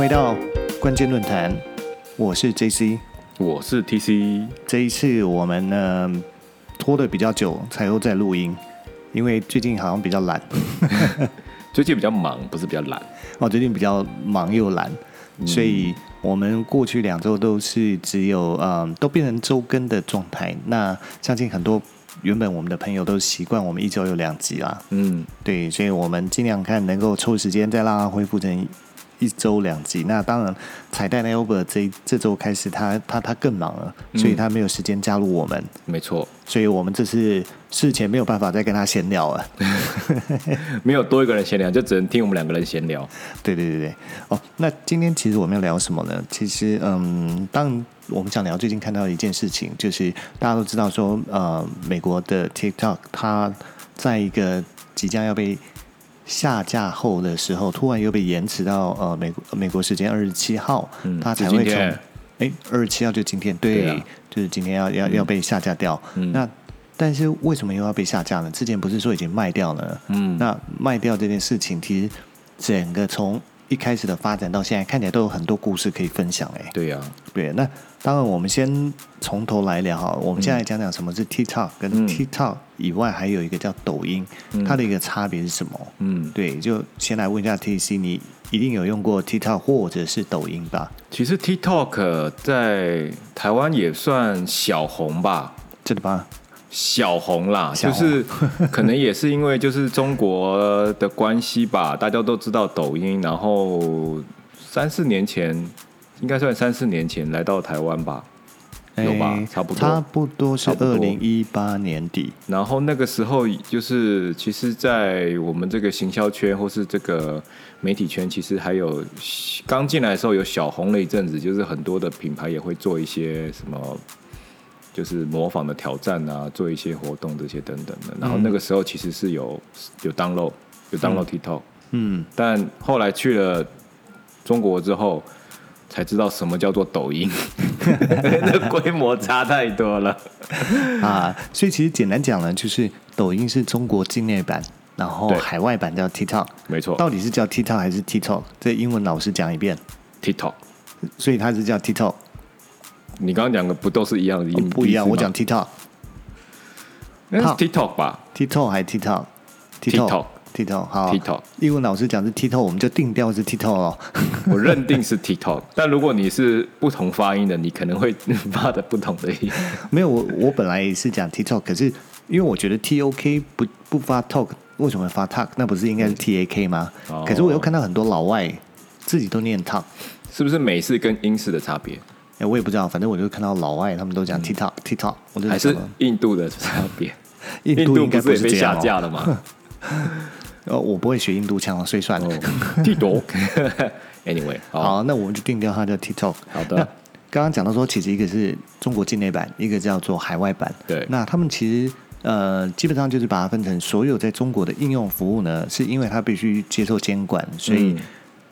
回到关键论坛，我是 JC。我是 TC，这一次我们呢拖的比较久，才又在录音，因为最近好像比较懒，最近比较忙，不是比较懒。哦，最近比较忙又懒，所以我们过去两周都是只有嗯，都变成周更的状态。那相信很多原本我们的朋友都习惯我们一周有两集啦，嗯，对，所以我们尽量看能够抽时间再让它恢复成一周两集。那当然，彩蛋 Albert 这这周开始他他他更忙了，所以他没有时间加入我们，没错，所以我们这次事前没有办法再跟他闲聊了。没有多一个人闲聊，就只能听我们两个人闲聊。对对对对，哦，那今天其实我们要聊什么呢？其实，嗯，当我们想聊最近看到的一件事情，就是大家都知道说，呃，美国的 TikTok 它在一个即将要被下架后的时候，突然又被延迟到呃美国美国时间二十七号，嗯它才会从二十七号就今天，对，对啊就是今天要要要被下架掉。嗯那但是为什么又要被下架呢？之前不是说已经卖掉了？嗯，那卖掉这件事情，其实整个从一开始的发展到现在，看起来都有很多故事可以分享。哎，对呀、对，那当然我们先从头来聊哈。我们现在讲讲什么是 TikTok，跟嗯 TikTok 以外还有一个叫抖音，它的一个差别是什么？嗯，对，就先来问一下 TC，你一定有用过 TikTok 或者是抖音吧？其实 TikTok 在台湾也算小红吧，真的吗？小红啦，就是可能也是因为就是中国的关系吧，大家都知道抖音，然后三四年前应该算三四年前来到台湾吧，有吧哎差不多差不多是二零一八年底。然后那个时候就是，其实，在我们这个行销圈或是这个媒体圈，其实还有刚进来的时候有小红了一阵子，就是很多的品牌也会做一些什么，就是模仿的挑战啊，做一些活动这些等等的。然后那个时候其实是有有 download 有 download TikTok，、嗯，但后来去了中国之后。才知道什么叫做抖音，那规模差太多了。啊，所以其实简单讲呢，就是抖音是中国境内版，然后海外版叫 TikTok。没错到底是叫 TikTok 还是 TikTok？这英文老师讲一遍，，TikTok。所以它是叫 TikTok，、你刚刚讲的不都是一样的音？不一样。我讲 TikTok，TikTok 那是 TikTok 吧还 TikTok？TikTok TikTok 好，TikTok，英文老师讲是 TikTok，我们就定调是 TikTok 哦。我认定是 TikTok。但如果你是不同发音的，你可能会 发的不同的音。没有，我我本来也是讲 TikTok，可是因为我觉得 TOK 不不发 talk，为什么发 talk？那不是应该是 TAK 吗？哦可是我又看到很多老外自己都念 talk。是不是美式跟英式的差别，哎，我也不知道，反正我就看到老外他们都讲 TikTok、TikTok，我还是印度的差别？印度应该不是也被。下架了吗？呃，我不会学印度腔，所以算了。哦，TikTok。Anyway，好，那我们就定掉它叫 TikTok。好的，刚刚讲到说，其实一个是中国境内版，一个叫做海外版。对那他们其实呃，基本上就是把它分成所有在中国的应用服务呢，是因为它必须接受监管，所以、嗯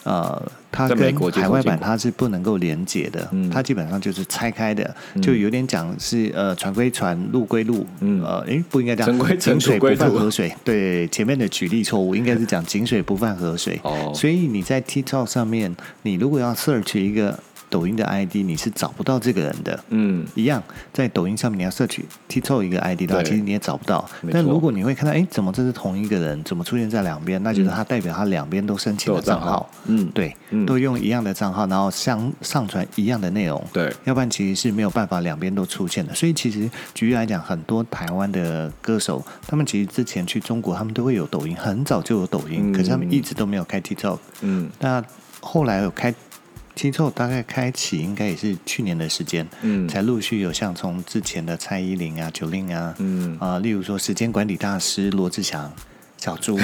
呃，它跟海外版它是不能够连接的，嗯。它基本上就是拆开的，就有点讲是呃船归船，路归路，嗯。呃，诶，不应该这样，归井水不犯河水。对，前面的举例错误，应该是讲井水不犯河水。哦。所以你在 TikTok 上面，你如果要 search 一个抖音的 ID，你是找不到这个人的。嗯，一样，在抖音上面你要 search TikTok 一个 ID 的话，其实你也找不到。但如果你会看到，哎，怎么这是同一个人？怎么出现在两边？那就是他代表他两边都申请了账账号，嗯，对，嗯都用一样的账号，然后上上传一样的内容。对，要不然其实是没有办法两边都出现的。所以其实举例来讲，很多台湾的歌手，他们其实之前去中国，他们都会有抖音，很早就有抖音，嗯可是他们一直都没有开 TikTok。嗯那后来有开 TikTok，大概开启应该也是去年的时间，嗯才陆续有像从之前的蔡依林啊、九令啊，嗯，啊、例如说时间管理大师罗志祥。小猪，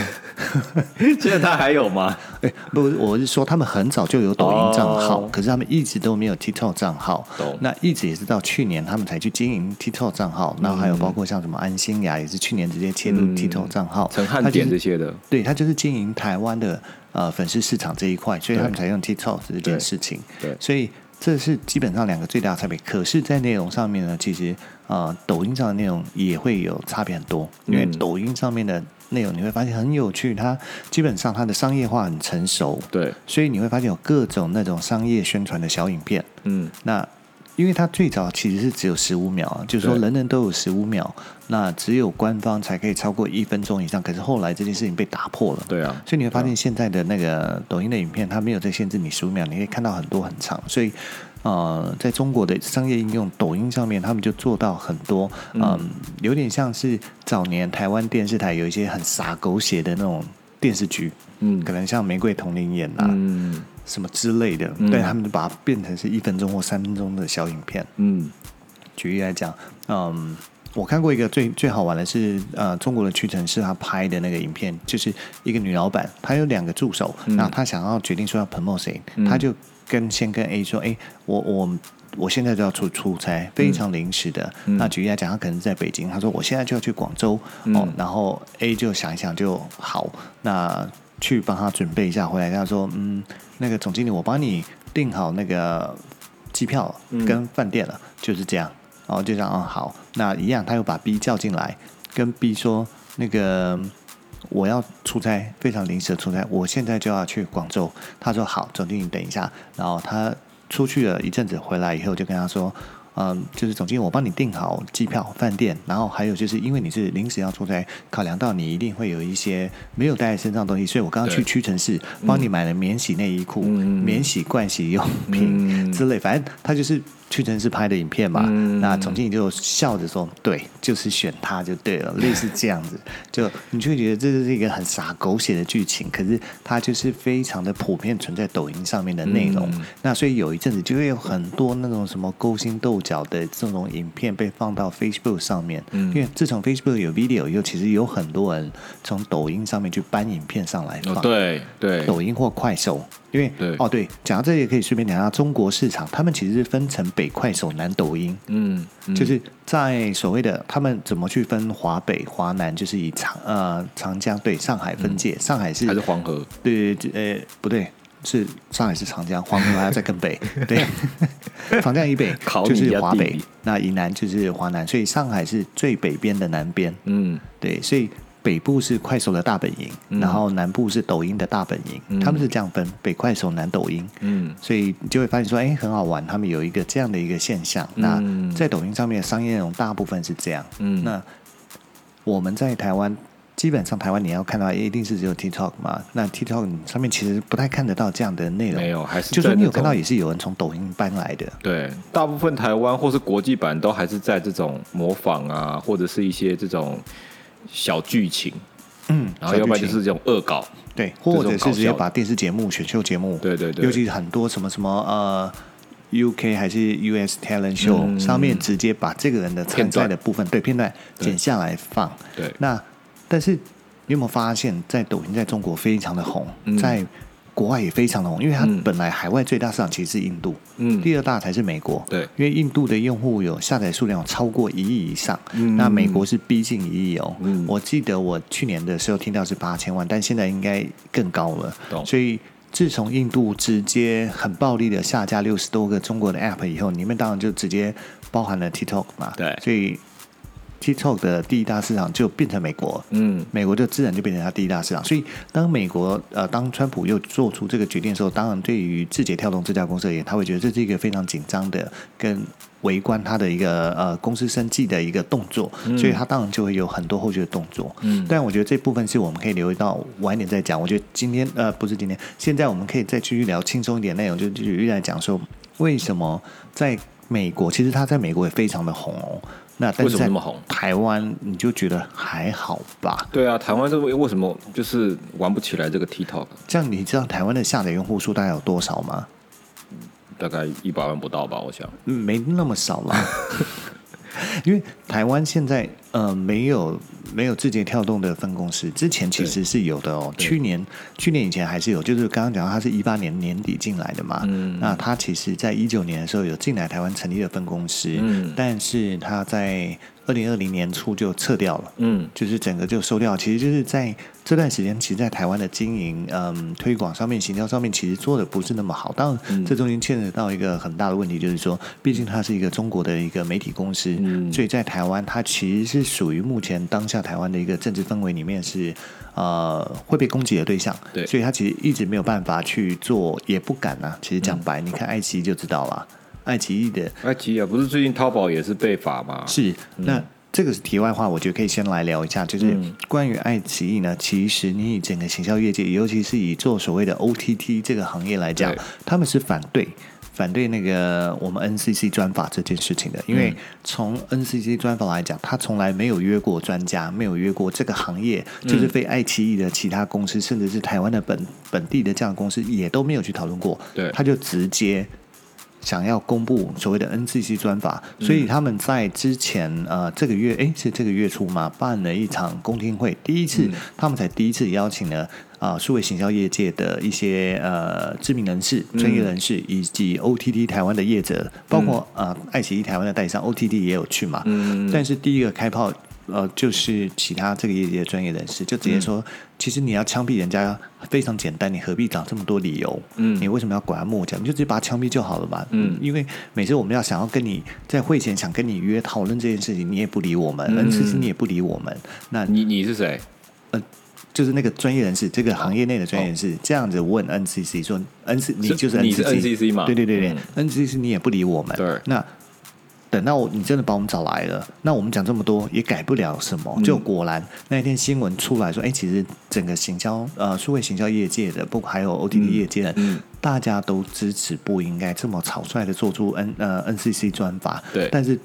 现在他还有吗？哎、不，我是说他们很早就有抖音账号，哦。可是他们一直都没有 TikTok 账号。懂。那一直也是到去年他们才去经营 TikTok 账号，然后还有包括像什么安心雅也是去年直接切入嗯。TikTok 账号，陈汉典这些的，对他就是经营台湾的呃粉丝市场这一块，所以他们才用 TikTok 这件事情。对。所以这是基本上两个最大的差别。可是，在内容上面呢，其实呃抖音上的内容也会有差别很多，因为嗯。抖音上面的内容，你会发现很有趣。它基本上它的商业化很成熟，对，所以你会发现有各种那种商业宣传的小影片。嗯，那因为它最早其实是只有十五秒啊，就是说人人都有十五秒，那只有官方才可以超过一分钟以上。可是后来这件事情被打破了。对啊，所以你会发现现在的那个抖音的影片，它没有在限制你十五秒，你可以看到很多很长。所以，呃，在中国的商业应用抖音上面，他们就做到很多，嗯，有点像是早年台湾电视台有一些很洒狗血的那种电视剧，嗯。可能像《玫瑰童林》演啊，嗯。什么之类的，嗯。对他们就把它变成是一分钟或三分钟的小影片。嗯。举例来讲，嗯，我看过一个最最好玩的是，呃，中国的屈臣氏他拍的那个影片，就是一个女老板，她有两个助手，嗯。然后她想要决定说要 promote 谁，嗯。她就跟先跟 A 说，哎，我我。我现在就要出出差，非常临时的。嗯那举例来讲，他可能在北京，他说我现在就要去广州、嗯哦，然后 A 就想一想就好，那去帮他准备一下，回来跟他说，嗯，那个总经理，我帮你订好那个机票嗯跟饭店了，就是这样。然后就这样，嗯，好，那一样，他又把 B 叫进来，跟 B 说，那个我要出差，非常临时的出差，我现在就要去广州。他说好，总经理等一下。然后他出去了一阵子，回来以后就跟他说。嗯，就是总经理，我帮你订好机票、饭店，然后还有就是因为你是临时要出差，考量到你一定会有一些没有带在身上的东西，所以我刚刚去屈臣氏帮你买了免洗内衣裤、嗯免洗盥洗用品、嗯之类，反正他就是屈臣氏拍的影片嘛。嗯那总经理就笑着说：“对，就是选他就对了。”类似这样子，就你就会觉得这是一个很傻狗血的剧情，可是它就是非常的普遍存在抖音上面的内容。嗯那所以有一阵子就会有很多那种什么勾心斗角的这种影片被放到 Facebook 上面。嗯因为自从 Facebook 有 video 以后，其实有很多人从抖音上面去搬影片上来放。哦对对，抖音或快手，因为对。哦对，讲到这里也可以顺便讲下中国市场，他们其实是分成北快手、南抖音，嗯，嗯。就是在所谓的他们怎么去分华北、华南，就是以长呃长江对上海分界，上海是还是黄河，对对对呃不对。是上海是长江，黄河还要再更北，对，长江以北考就是华北理，那以南就是华南，所以上海是最北边的南边，嗯。对，所以北部是快手的大本营，嗯然后南部是抖音的大本营，嗯他们是这样分，北快手、南抖音。嗯所以你就会发现说，哎，很好玩，他们有一个这样的一个现象。那嗯在抖音上面的商业内容大部分是这样。嗯，那我们在台湾，基本上台湾你要看到一定是只有 TikTok 嘛？那 TikTok 上面其实不太看得到这样的内容。没有，还是就算你有看到，也是有人从抖音搬来的。对，大部分台湾或是国际版都还是在这种模仿啊，或者是一些这种小剧情，嗯，然后要不然就是这种恶搞，对，或者是直接把电视节目、选秀节目，对对对。尤其是很多什么什么呃。UK 还是 US Talent Show、嗯。上面直接把这个人的参赛的部分对片段剪下来放，对，那但是你有没有发现，在抖音在中国非常的红，嗯。在国外也非常的红，因为它嗯本来海外最大市场其实是印度，嗯，第二大才是美国。对因为印度的用户有下载数量有超过一亿以上，嗯那美国是逼近一亿哦。嗯我记得我去年的时候听到是八千万，但现在应该更高了。懂所以自从印度直接很暴力的下架六十多个中国的 App 以后，里面当然就直接包含了 TikTok 嘛。对所以 TikTok 的第一大市场就变成美国。嗯美国就自然就变成它第一大市场，所以当美国呃，当川普又做出这个决定的时候，当然对于字节跳动这家公司而言，他会觉得这是一个非常紧张的跟围观他的一个呃公司生计的一个动作，所以他当然就会有很多后续的动作。嗯但我觉得这部分是我们可以留意到晚一点再讲。我觉得今天呃不是今天，现在我们可以再继续聊轻松一点内容，就继续来讲说为什么在美国，其实他在美国也非常的红哦。那但为是在什么那么红？台湾你就觉得还好吧？对啊，台湾这个为什么就是玩不起来这个 TikTok？这样你知道台湾的下载用户数大概有多少吗？大概一百万不到吧，我想。嗯没那么少啦，因为台湾现在呃没有没有字节跳动的分公司，之前其实是有的哦。去年去年以前还是有，就是刚刚讲到它是一八年年底进来的嘛，嗯。那他其实在一九年的时候有进来台湾成立了分公司，嗯。但是他在二零二零年初就撤掉了。嗯就是整个就收掉，其实就是在这段时间，其实，在台湾的经营、嗯推广上面、行销上面，其实做的不是那么好。当然，嗯这中间牵扯到一个很大的问题，就是说，毕竟它是一个中国的一个媒体公司，嗯所以在台湾，它其实是属于目前当下下台湾的一个政治氛围里面是呃会被攻击的对象，对所以他其实一直没有办法去做，也不敢啊。其实讲白，你看爱奇艺就知道了，爱奇艺的。爱奇艺啊，不是最近淘宝也是被罚吗？是，那这个是题外话，我觉得可以先来聊一下，就是关于爱奇艺呢，其实你以整个行销业界，尤其是以做所谓的 OTT 这个行业来讲，他们是反对。反对那个我们 NCC 专法这件事情的，因为从 NCC 专法来讲，他从来没有约过专家，没有约过这个行业，就是非爱奇艺的其他公司，甚至是台湾的本本地的这样的公司，也都没有去讨论过。对。他就直接想要公布所谓的 NCC 专法，所以他们在之前呃这个月诶是这个月初嘛，办了一场公听会，第一次、他们才第一次邀请了啊数位行销业界的一些呃知名人士、专业人士以及 OTT 台湾的业者，包括呃爱奇艺台湾的代理商 OTT 也有去嘛，嗯。但是第一个开炮。呃，就是其他这个业界的专业人士就直接说，其实你要枪毙人家非常简单，你何必找这么多理由？嗯你为什么要拐弯抹角？你就直接把他枪毙就好了嘛。嗯因为每次我们要想要跟你在会前想跟你约讨论这件事情，你也不理我们嗯，NCC 你也不理我们，那你你是谁？就是那个专业人士，这个行业内的专业人士、这样子问 NCC 说：“NCC 你就是 NCC，NCC 嘛对对对对、嗯 n c c 你也不理我们，对那。等到你真的把我们找来了，那我们讲这么多也改不了什嗯么。就果然那一天新闻出来说，哎，其实整个行销呃数位行销业界的，不还有 OTT 业界的，嗯大家都支持不应该这么草率的做出 N 呃 NCC 专法。对但是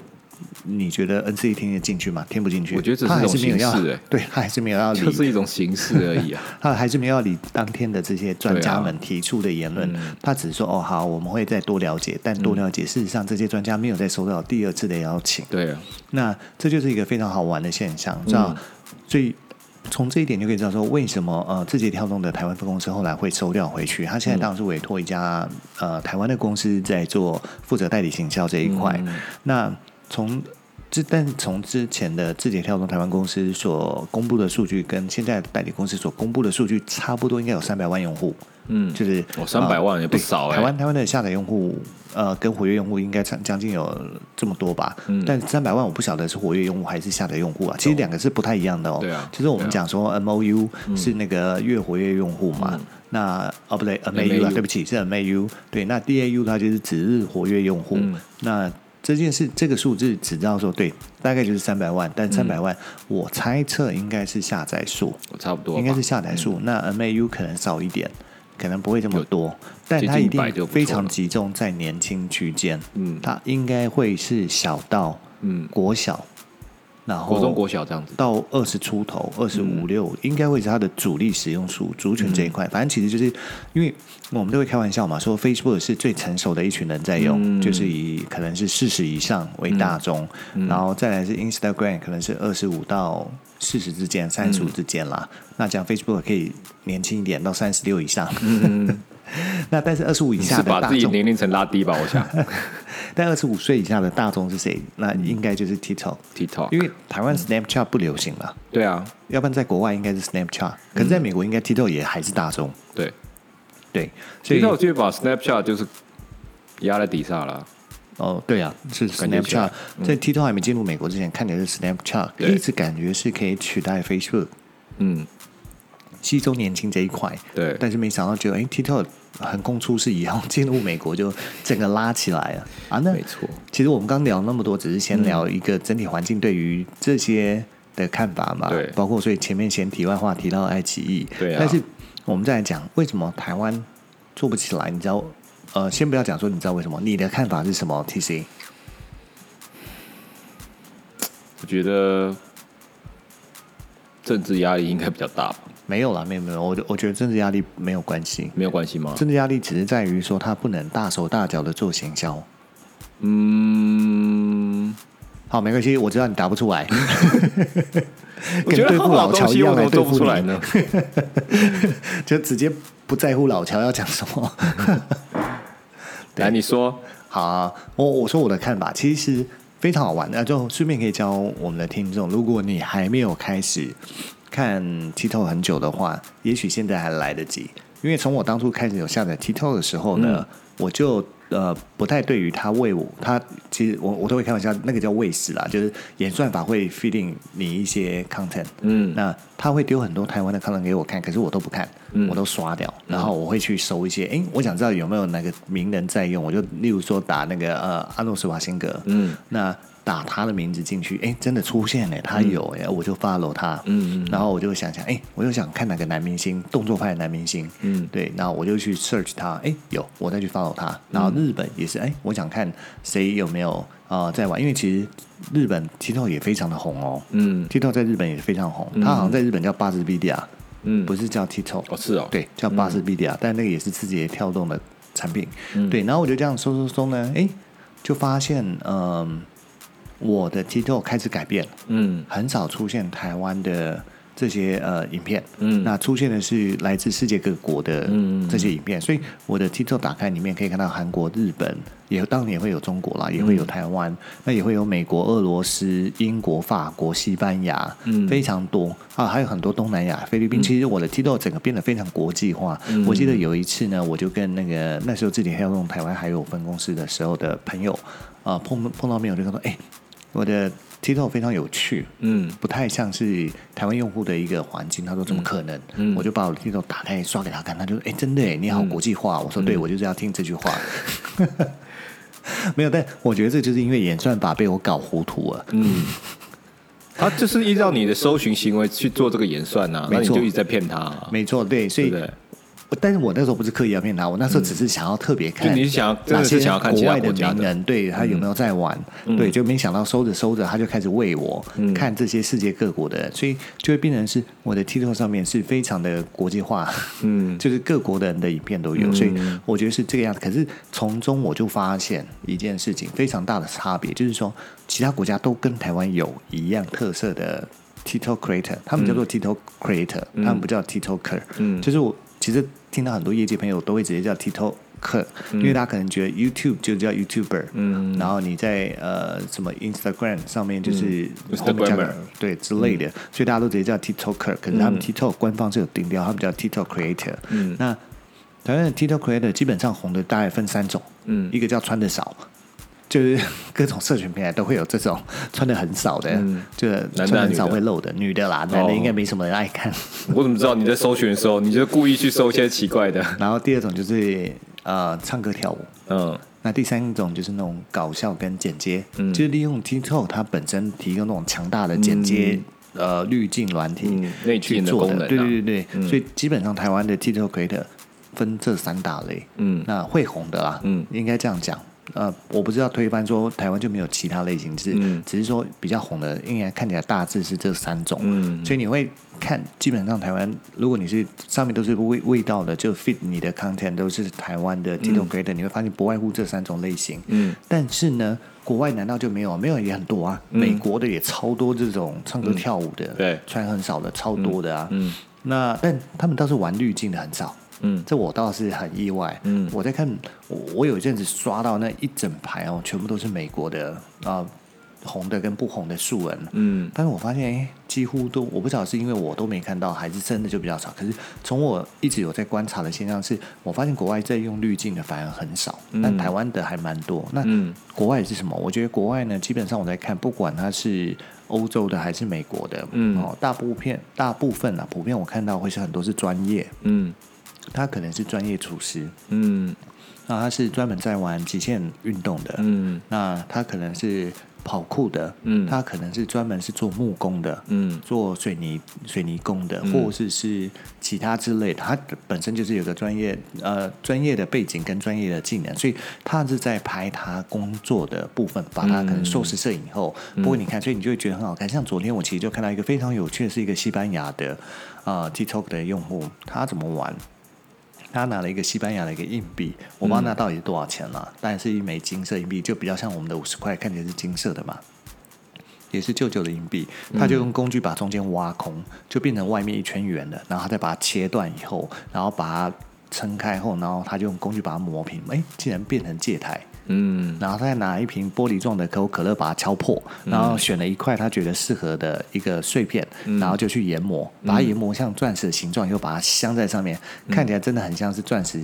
你觉得 NCC 听得进去吗？听不进去。我觉得这是他还一种是没有要形式欸对他还是没有要理 就是一种形式而已啊。他还是没有要理当天的这些专家们提出的言论，啊嗯他只是说哦好，我们会再多了解，但多了解，事实上这些专家没有再收到第二次的邀请，对啊，那这就是一个非常好玩的现象，知道？所以从这一点就可以知道说，为什么呃字节跳动的台湾分公司后来会收掉回去？他现在当然是委托一家呃台湾的公司在做负责代理行销这一块。嗯那从之但从之前的字节跳动台湾公司所公布的数据，跟现在代理公司所公布的数据差不多，应该有三百万用户。嗯，就是哦300万也不少欸台湾台湾的下载用户，呃，跟活跃用户应该将将近有这么多吧。嗯但三百万我不晓得是活跃用户还是下载用户啊。其实两个是不太一样的哦。对啊就是我们讲说 M O U 是那个月活跃用户嘛。嗯那哦不对，M A U 啊对不起是 M A U。对，那 D A U 它就是指日活跃用户。嗯那这件事这个数字只知道说对，大概就是三百万，但三百万、我猜测应该是下载数。我差不多，应该是下载数，那 MAU 可能少一点，可能不会这么多，但它一定100就不错非常集中在年轻区间，嗯它应该会是小到嗯，国小，然后国中国小这样子。到二十出头、二十嗯五六，应该会是它的主力使用数族群这一块。反正其实就是因为我们都会开玩笑嘛，说 Facebook 是最成熟的一群人在用，嗯就是以可能是四十以上为大众，嗯然后再来是 Instagram 可能是二十五到四十之间、三十五之间啦。那讲 Facebook 可以年轻一点，到三十六以上。嗯，那但是二十五以你下是把自己的大众，年龄层拉低吧？我想 但二十五岁以下的大众是谁？那应该就是 TikTok，TikTok，因为台湾 Snapchat 不流行了。对啊，要不然在国外应该是 Snapchat，可是在美国应该 TikTok 也还是大众。对对，所以，TikTok 就把 Snapchat 就是压在底下了。哦，对啊，是 Snapchat 来。在 TikTok 还没进入美国之前，看起来是 Snapchat，对一直感觉是可以取代 Facebook 嗯，吸收年轻这一块。对，但是没想到，觉得哎，TikTok 横空出世以后，进入美国就整个拉起来了啊！那没错。其实我们刚聊那么多，只是先聊一个整体环境对于这些的看法嘛。对包括所以前面先题外话提到爱奇艺，对啊但是我们再来讲为什么台湾做不起来？你知道？呃，先不要讲说你知道为什么，你的看法是什么？TC 我觉得政治压力应该比较大吧？没有啦，没有没有，我我觉得政治压力没有关系，没有关系吗？政治压力只是在于说他不能大手大脚的做行销。嗯，好，没关系，我知道你答不出来，我觉得跟对付老乔一样我怎么做来对不出来呢？就直接不在乎老乔要讲什么。对 来，你说，好、啊，我我说我的看法，其实非常好玩。那就顺便可以教我们的听众，如果你还没有开始看 TikTok 很久的话，也许现在还来得及。因为从我当初开始有下载 TikTok 的时候呢，我就呃不太对于它喂我，它其实我我都会开玩笑，那个叫喂食啦，就是演算法会 feeding 你一些 content，嗯。那他会丢很多台湾的 content 给我看，可是我都不看，嗯。我都刷掉，然后我会去搜一些，哎、我想知道有没有哪个名人在用，我就例如说打那个呃阿诺斯瓦辛格，嗯。那打他的名字进去，哎，真的出现了，他有哎，我就 follow 他，嗯嗯然后我就想想，哎，我又想看哪个男明星，动作派的男明星，嗯。对，然后我就去 search 他，哎，有，我再去 follow 他，然后日本也是，哎，我想看谁有没有呃在玩，因为其实日本 TikTok 也非常的红哦。嗯，TikTok 在日本也非常红，他好像在日本叫八十 B D 啊，嗯，不是叫 TikTok，哦是哦，对，叫八十 B D 啊，但那个也是字节跳动的产品。嗯。对，然后我就这样搜搜搜呢，哎，就发现，嗯、我的 TikTok 开始改变，嗯。很少出现台湾的这些呃影片，嗯。那出现的是来自世界各国的嗯这些影片，所以我的 TikTok 打开里面可以看到韩国、日本，也当然也会有中国啦，也会有台湾，那也会有美国、俄罗斯、英国、法国、西班牙，嗯。非常多。啊，还有很多东南亚、菲律宾。其实我的 TikTok 整个变得非常国际化。嗯。我记得有一次呢，我就跟那个那时候自己还要用台湾还有分公司的时候的朋友啊、碰碰到面，我就跟他说，哎、我的 title 非常有趣，嗯不太像是台湾用户的一个环境。他说怎么可能？嗯我就把我的 title 打开刷给他看，他就说：“哎，真的哎，你好国际化。我说：“对，我就是要听这句话。”没有，但我觉得这就是因为演算法被我搞糊涂了。嗯，他就是依照你的搜寻行为去做这个演算呐、啊，那 没错你就一直在骗他、啊，没错，对，所以？但是我那时候不是刻意要骗他，我那时候只是想要特别看，就你是想要哪些想要看国外的名人，对他有没有在玩，对，就没想到收着收着他就开始喂我、嗯看这些世界各国的人，所以就会变成是我的 TikTok 上面是非常的国际化，嗯 就是各国的人的影片都有，嗯所以我觉得是这个样子。可是从中我就发现一件事情非常大的差别，就是说其他国家都跟台湾有一样特色的 TikTok creator，他们叫做 TikTok creator，、他们不叫 TikToker。嗯就是我其实听到很多业界朋友都会直接叫 TikToker，、因为大家可能觉得 YouTube 就叫 YouTuber，嗯。然后你在呃什么 Instagram 上面就是嗯。后面加个 Instagrammer 对之类的，所以大家都直接叫 TikToker，可是他们 TikTok 官方是有定调，他们叫 TikTok Creator。嗯。那台湾的 TikTok Creator 基本上红的大概分三种，嗯。一个叫穿的少。就是 各种社群平台都会有这种穿的很少的，嗯就是男的很少会露的，女的啦，男的哦应该没什么人爱看。我怎么知道你在搜寻的时候，你就故意去搜一些奇怪的？然后第二种就是呃唱歌跳舞，嗯那第三种就是那种搞笑跟剪接，嗯就是利用 TikTok 它本身提供那种强大的剪接、呃滤镜软体、嗯内去做的，功能啊对对对对，嗯所以基本上台湾的 TikTok creator 分这三大类，嗯那会红的啦，嗯应该这样讲。呃，我不知道推翻说台湾就没有其他类型，只是、嗯只是说比较红的，应该看起来大致是这三种。嗯所以你会看，基本上台湾，如果你是上面都是味味道的，就 fit 你的 content 都是台湾的 TikTok creator，、你会发现不外乎这三种类型。嗯但是呢，国外难道就没有？没有也很多啊，嗯美国的也超多这种唱歌跳舞的，对穿很少的超多的啊。嗯那但他们倒是玩滤镜的很少，嗯这我倒是很意外。嗯我在看，我我有一阵子刷到那一整排哦，全部都是美国的啊、红的跟不红的素人。嗯但是我发现，哎，几乎都我不知道是因为我都没看到，还是真的就比较少。可是从我一直有在观察的现象是，我发现国外在用滤镜的反而很少，嗯但台湾的还蛮多。那嗯国外是什么？我觉得国外呢，基本上我在看，不管它是欧洲的还是美国的，嗯哦，大部片大部分啊，普遍我看到会是很多是专业，嗯他可能是专业厨师，嗯。那他是专门在玩极限运动的，嗯。那他可能是跑酷的，嗯。他可能是专门是做木工的，嗯。做水泥水泥工的，嗯。或者是是其他之类的，他本身就是有个专业呃专业的背景跟专业的技能，所以他是在拍他工作的部分，把他可能硕士摄影后，不过你看，所以你就会觉得很好看。像昨天我其实就看到一个非常有趣的，是一个西班牙的呃 TikTok 的用户，他怎么玩？他拿了一个西班牙的一个硬币，我不知道那到底是多少钱了，但是一枚金色硬币，就比较像我们的五十块，看起来是金色的嘛。也是旧旧的硬币，他就用工具把中间挖空，就变成外面一圈圆的，然后他再把它切断以后，然后把它撑开后，然后他就用工具把它磨平，哎，竟然变成戒台。嗯。然后他再拿一瓶玻璃状的可口可乐把它敲破，然后选了一块他觉得适合的一个碎片，然后就去研磨，把它研磨像钻石的形状，又把它镶在上面，看起来真的很像是钻石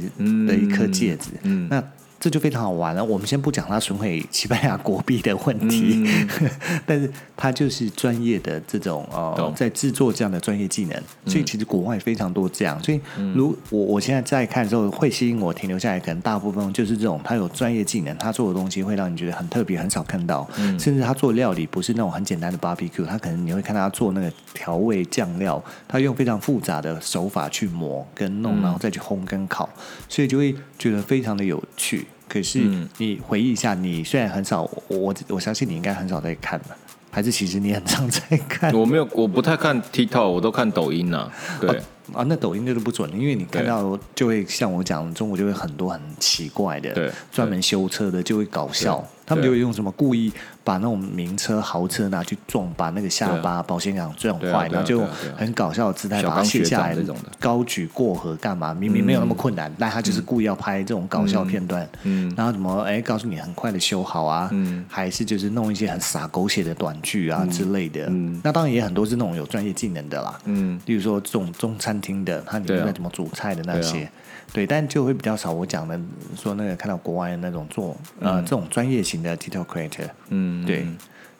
的一颗戒指。嗯。那这就非常好玩了。我们先不讲他损毁西班牙国币的问题，但是他就是专业的这种呃，在制作这样的专业技能，所以其实国外非常多这样。所以如我我现在在看的时候，会吸引我停留下来，可能大部分就是这种他有专业技能，他做的东西会让你觉得很特别，很少看到。甚至他做料理不是那种很简单的 barbecue，他可能你会看到他做那个调味酱料，他用非常复杂的手法去磨跟弄，然后再去烘跟烤，所以就会觉得非常的有趣。可是嗯。你回忆一下，你虽然很少，我我我相信你应该很少在看吧，还是其实你很常在看？我没有，我不太看 TikTok，我都看抖音呐、对，啊，那抖音就是不准，因为你看到就会像我讲，中国就会很多很奇怪的，对专门修车的就会搞笑。对，他们就会用什么故意把那种名车、豪车拿去撞，把那个下巴、保险杠撞坏，然后就很搞笑的姿态把它卸下来长这种的，高举过河干嘛？明明没有那么困难，但他就是故意要拍这种搞笑片段，嗯。然后怎么哎告诉你很快的修好啊，嗯。还是就是弄一些很洒狗血的短剧啊之类的，嗯。那当然也很多是那种有专业技能的啦，嗯，例如说这种中餐厅的，他里面怎么煮菜的那些，对对,、但就会比较少。我讲的说那个看到国外的那种做呃、这种专业型的 TikTok creator，嗯，对，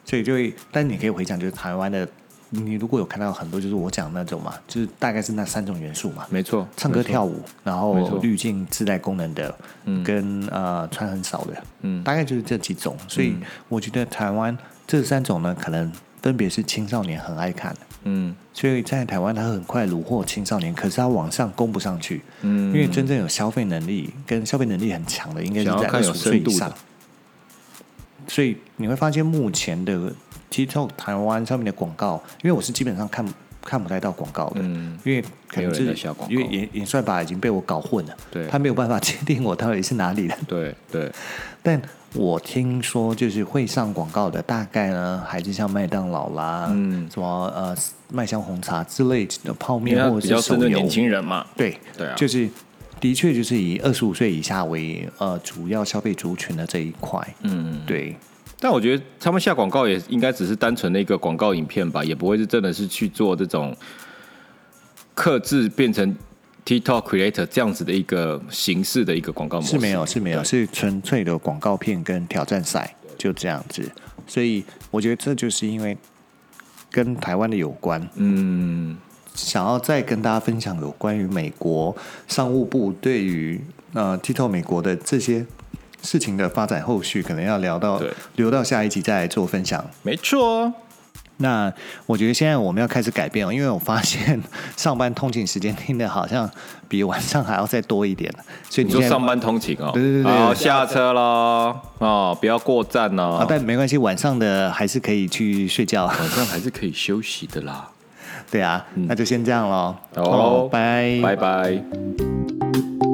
所以就会，但你可以回想，就是台湾的，你如果有看到很多，就是我讲那种嘛，就是大概是那三种元素嘛，没错，唱歌跳舞，然后滤镜自带功能的，嗯。跟呃穿很少的，嗯。大概就是这几种。所以我觉得台湾这三种呢，可能分别是青少年很爱看。的。嗯。所以在台湾，它很快虏获青少年，可是它往上攻不上去，嗯，因为真正有消费能力跟消费能力很强的，应该是在二十五岁以上。所以你会发现，目前的 TikTok 台湾上面的广告，因为我是基本上看看不太到广告的，嗯因为可能是因为演演算法已经被我搞混了，对。他没有办法界定我到底是哪里的。对对，但我听说，就是会上广告的，大概呢还是像麦当劳啦，嗯。什么呃麦香红茶之类的泡面或他比较者是年轻人嘛，对对啊。就是的确就是以二十五岁以下为呃主要消费族群的这一块，嗯，对，但我觉得他们下广告也应该只是单纯的一个广告影片吧，也不会是真的是去做这种克制变成 TikTok creator 这样子的一个形式的一个广告模式。是没有是没有，是纯粹的广告片跟挑战赛，就这样子。所以我觉得这就是因为跟台湾的有关，嗯，想要再跟大家分享有关于美国商务部对于呃 TikTok 美国的这些事情的发展后续，可能要聊到留到下一集再来做分享。没错。那我觉得现在我们要开始改变哦，因为我发现上班通勤时间听的好像比晚上还要再多一点，所以你说上班通勤哦，对对对对好下车喽，哦，不要过站哦啊，，但没关系，晚上的还是可以去睡觉。晚上还是可以休息的啦。对啊，那就先这样喽。好，拜拜拜拜。